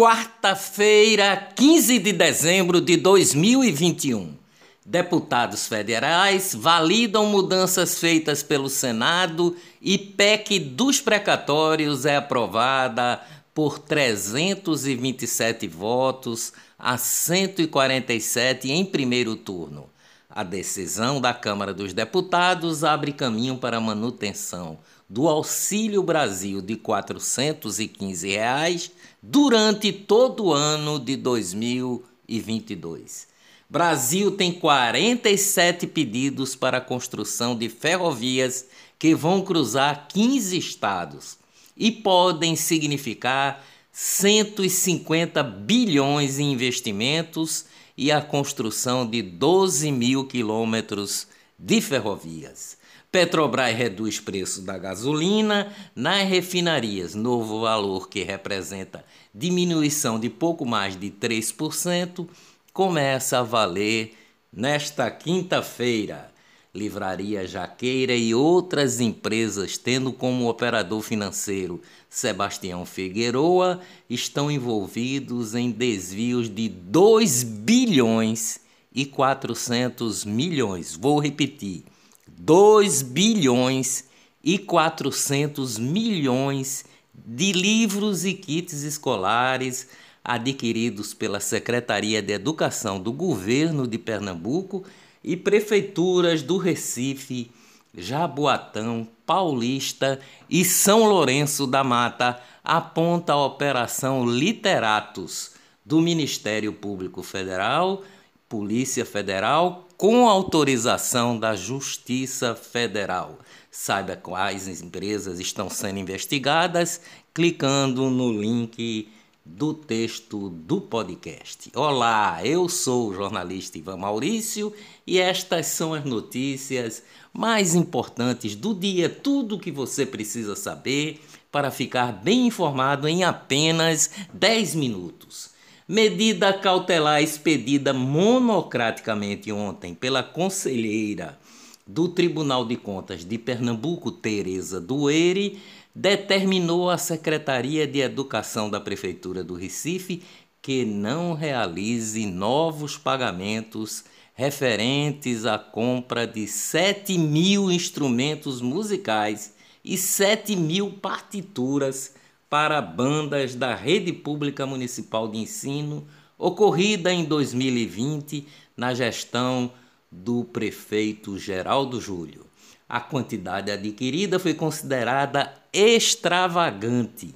quarta-feira, 15 de dezembro de 2021. Deputados federais validam mudanças feitas pelo Senado e PEC dos precatórios é aprovada por 327 votos a 147 em primeiro turno. A decisão da Câmara dos Deputados abre caminho para a manutenção do Auxílio Brasil de 415 reais durante todo o ano de 2022. Brasil tem 47 pedidos para a construção de ferrovias que vão cruzar 15 estados e podem significar 150 bilhões em investimentos e a construção de 12 mil quilômetros de ferrovias. Petrobras reduz preço da gasolina nas refinarias, novo valor que representa diminuição de pouco mais de 3%, começa a valer nesta quinta-feira. Livraria Jaqueira e outras empresas, tendo como operador financeiro Sebastião Figueroa, estão envolvidos em desvios de 2 bilhões e 400 milhões. Vou repetir 2 bilhões e 400 milhões de livros e kits escolares adquiridos pela Secretaria de Educação do Governo de Pernambuco e prefeituras do Recife, Jaboatão, Paulista e São Lourenço da Mata, aponta a Operação Literatos do Ministério Público Federal, Polícia Federal, com autorização da Justiça Federal. Saiba quais empresas estão sendo investigadas clicando no link do texto do podcast. Olá, eu sou o jornalista Ivan Maurício e estas são as notícias mais importantes do dia, tudo o que você precisa saber para ficar bem informado em apenas 10 minutos. Medida cautelar expedida monocraticamente ontem pela conselheira do Tribunal de Contas de Pernambuco, Tereza Dueire, determinou à Secretaria de Educação da Prefeitura do Recife que não realize novos pagamentos referentes à compra de 7 mil instrumentos musicais e 7 mil partituras para bandas da Rede Pública Municipal de Ensino, ocorrida em 2020 na gestão do prefeito Geraldo Júlio. A quantidade adquirida foi considerada extravagante.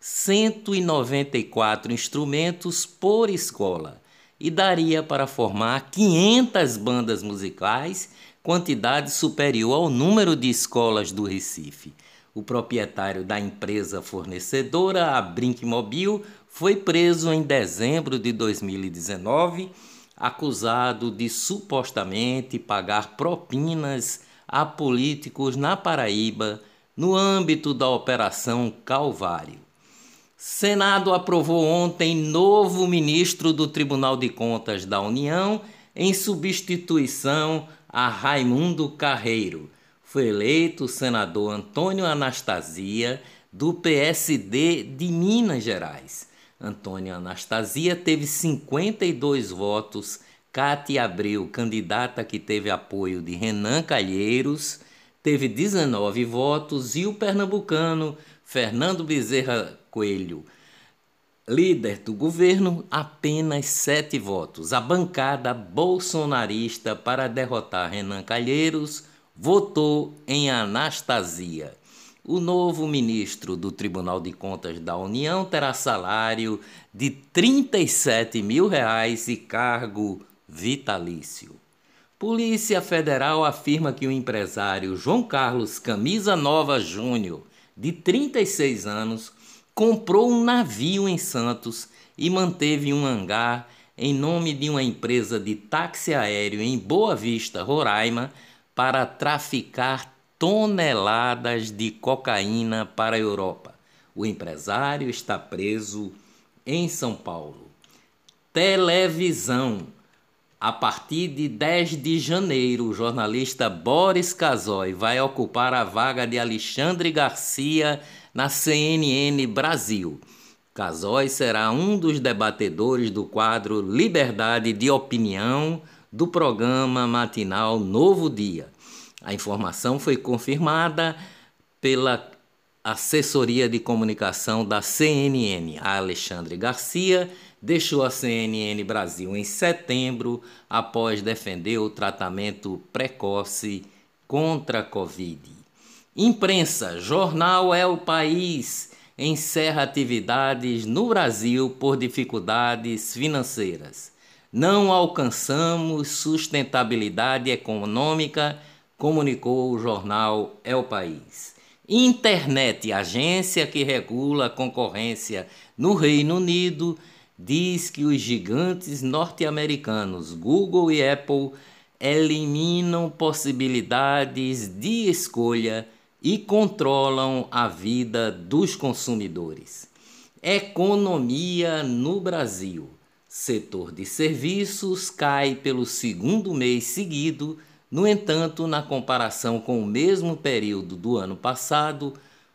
194 instrumentos por escola e daria para formar 500 bandas musicais, quantidade superior ao número de escolas do Recife. O proprietário da empresa fornecedora, a Brinkmobil, foi preso em dezembro de 2019, acusado de supostamente pagar propinas a políticos na Paraíba no âmbito da Operação Calvário. Senado aprovou ontem novo ministro do Tribunal de Contas da União em substituição a Raimundo Carreiro foi eleito o senador Antônio Anastasia, do PSD de Minas Gerais. Antônio Anastasia teve 52 votos, Cátia Abreu, candidata que teve apoio de Renan Calheiros, teve 19 votos, e o pernambucano Fernando Bezerra Coelho, líder do governo, apenas sete votos. A bancada bolsonarista para derrotar Renan Calheiros votou em Anastasia. O novo ministro do Tribunal de Contas da União terá salário de 37 mil reais e cargo vitalício. Polícia Federal afirma que o empresário João Carlos Camisa Nova Júnior, de 36 anos, comprou um navio em Santos e manteve um hangar em nome de uma empresa de táxi aéreo em Boa Vista, Roraima, para traficar toneladas de cocaína para a Europa. O empresário está preso em São Paulo. Televisão. A partir de 10 de janeiro, o jornalista Boris Casoy vai ocupar a vaga de Alexandre Garcia na CNN Brasil. Casóis será um dos debatedores do quadro Liberdade de Opinião do programa matinal Novo Dia. A informação foi confirmada pela assessoria de comunicação da CNN. A Alexandre Garcia deixou a CNN Brasil em setembro após defender o tratamento precoce contra a Covid. Imprensa, jornal é o país encerra atividades no Brasil por dificuldades financeiras. Não alcançamos sustentabilidade econômica, comunicou o jornal É o País. Internet, agência que regula a concorrência no Reino Unido, diz que os gigantes norte-americanos Google e Apple eliminam possibilidades de escolha e controlam a vida dos consumidores. Economia no Brasil. Setor de serviços cai pelo segundo mês seguido, no entanto, na comparação com o mesmo período do ano passado,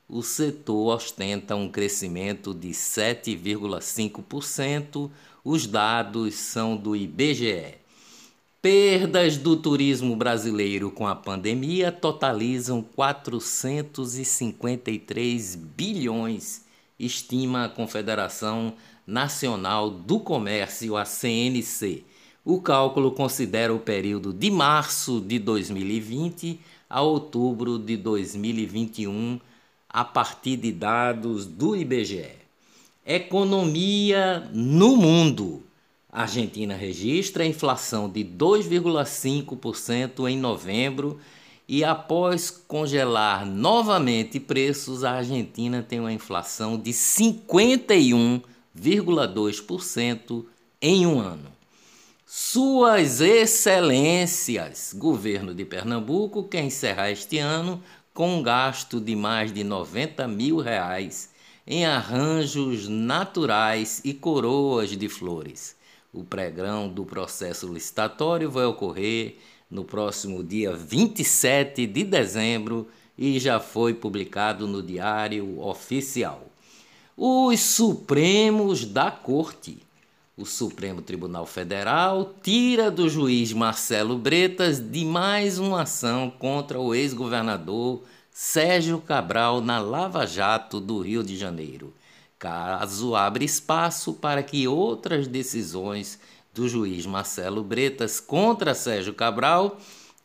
o setor ostenta um crescimento de 7,5%. Os dados são do IBGE. Perdas do turismo brasileiro com a pandemia totalizam 453 bilhões, estima a Confederação Nacional do Comércio, a CNC. O cálculo considera o período de março de 2020 a outubro de 2021, a partir de dados do IBGE. Economia no mundo. A Argentina registra inflação de 2,5% em novembro e após congelar novamente preços, a Argentina tem uma inflação de 51,2% em um ano. Suas Excelências, governo de Pernambuco, quer encerrar este ano com um gasto de mais de 90 mil reais em arranjos naturais e coroas de flores. O pregão do processo licitatório vai ocorrer no próximo dia 27 de dezembro e já foi publicado no Diário Oficial. Os Supremos da Corte. O Supremo Tribunal Federal tira do juiz Marcelo Bretas de mais uma ação contra o ex-governador Sérgio Cabral na Lava Jato do Rio de Janeiro caso abre espaço para que outras decisões do juiz Marcelo Bretas contra Sérgio Cabral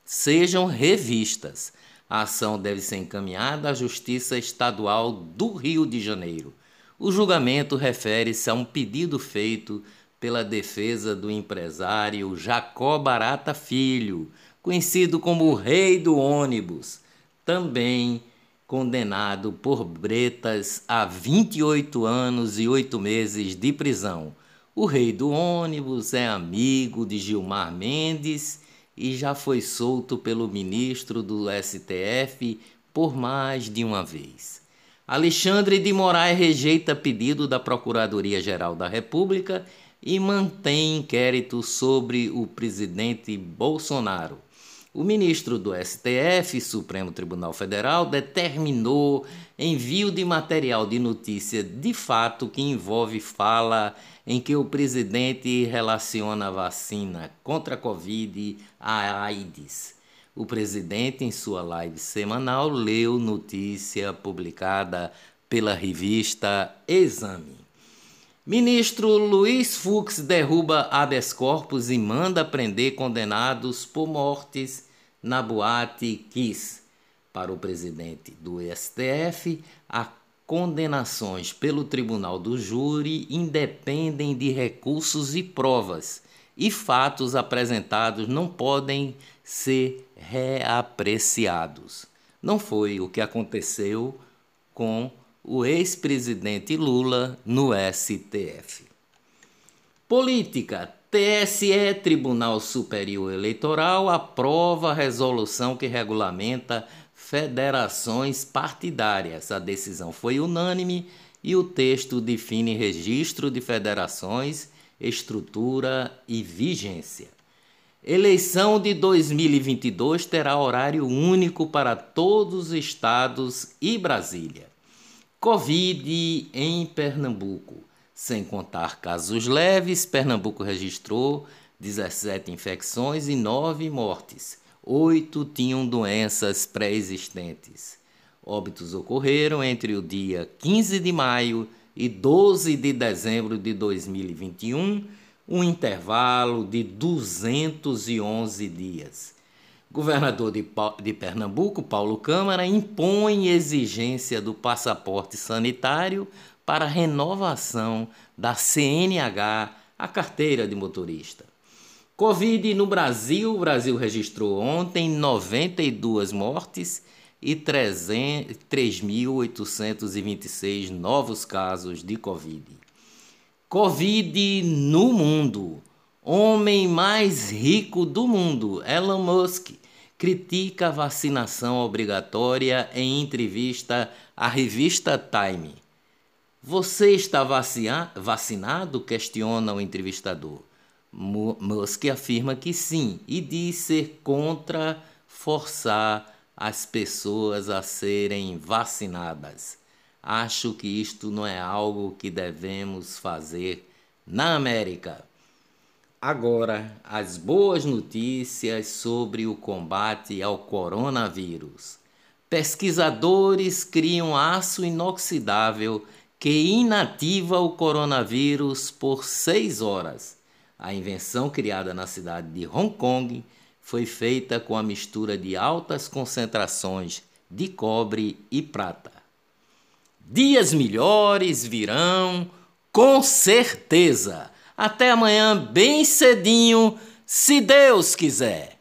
sejam revistas. A ação deve ser encaminhada à Justiça Estadual do Rio de Janeiro. O julgamento refere-se a um pedido feito pela defesa do empresário Jacó Barata Filho, conhecido como o Rei do Ônibus, também condenado por Bretas a 28 anos e 8 meses de prisão. O rei do ônibus é amigo de Gilmar Mendes e já foi solto pelo ministro do STF por mais de uma vez. Alexandre de Moraes rejeita pedido da Procuradoria-Geral da República e mantém inquérito sobre o presidente Bolsonaro. O ministro do STF, Supremo Tribunal Federal, determinou envio de material de notícia de fato que envolve fala em que o presidente relaciona a vacina contra a Covid à AIDS. O presidente, em sua live semanal, leu notícia publicada pela revista Exame. Ministro Luiz Fux derruba habeas corpus e manda prender condenados por mortes na boate Kiss. Para o presidente do STF, as condenações pelo tribunal do júri independem de recursos e provas, e fatos apresentados não podem ser reapreciados. Não foi o que aconteceu com o ex-presidente Lula no STF. Política TSE, Tribunal Superior Eleitoral, aprova a resolução que regulamenta federações partidárias. A decisão foi unânime e o texto define registro de federações, estrutura e vigência. Eleição de 2022 terá horário único para todos os estados e Brasília. Covid em Pernambuco. Sem contar casos leves, Pernambuco registrou 17 infecções e 9 mortes. Oito tinham doenças pré-existentes. Óbitos ocorreram entre o dia 15 de maio e 12 de dezembro de 2021, um intervalo de 211 dias. Governador de, de Pernambuco, Paulo Câmara, impõe exigência do passaporte sanitário para renovação da CNH, a carteira de motorista. Covid no Brasil, o Brasil registrou ontem 92 mortes e 3.826 novos casos de Covid. Covid no mundo. Homem mais rico do mundo, Elon Musk, critica a vacinação obrigatória em entrevista à revista Time. Você está vacinado? questiona o entrevistador. Musk afirma que sim e diz ser contra forçar as pessoas a serem vacinadas. Acho que isto não é algo que devemos fazer na América. Agora, as boas notícias sobre o combate ao coronavírus. Pesquisadores criam aço inoxidável que inativa o coronavírus por seis horas. A invenção criada na cidade de Hong Kong foi feita com a mistura de altas concentrações de cobre e prata. Dias melhores virão, com certeza. Até amanhã, bem cedinho, se Deus quiser.